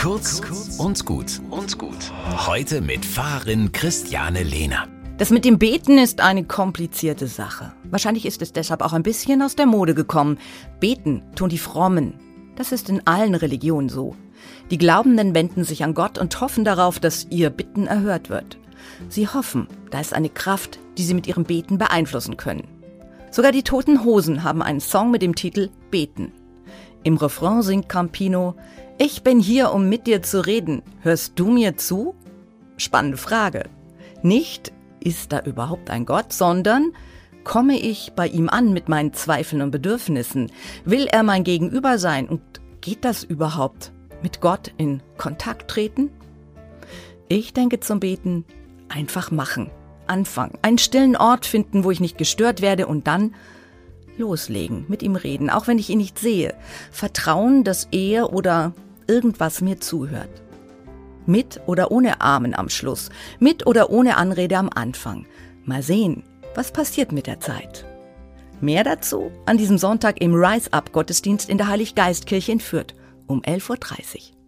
Kurz und gut und gut. Heute mit Pfarrerin Christiane Lehner. Das mit dem Beten ist eine komplizierte Sache. Wahrscheinlich ist es deshalb auch ein bisschen aus der Mode gekommen. Beten tun die Frommen. Das ist in allen Religionen so. Die Glaubenden wenden sich an Gott und hoffen darauf, dass ihr Bitten erhört wird. Sie hoffen, da ist eine Kraft, die sie mit ihrem Beten beeinflussen können. Sogar die Toten Hosen haben einen Song mit dem Titel Beten. Im Refrain singt Campino, ich bin hier, um mit dir zu reden. Hörst du mir zu? Spannende Frage. Nicht, ist da überhaupt ein Gott, sondern komme ich bei ihm an mit meinen Zweifeln und Bedürfnissen? Will er mein Gegenüber sein? Und geht das überhaupt? Mit Gott in Kontakt treten? Ich denke zum Beten, einfach machen, anfangen, einen stillen Ort finden, wo ich nicht gestört werde und dann loslegen, mit ihm reden, auch wenn ich ihn nicht sehe. Vertrauen, dass er oder irgendwas mir zuhört. Mit oder ohne Amen am Schluss, mit oder ohne Anrede am Anfang. Mal sehen, was passiert mit der Zeit. Mehr dazu an diesem Sonntag im Rise Up Gottesdienst in der Heiliggeistkirche in Fürth um 11.30 Uhr.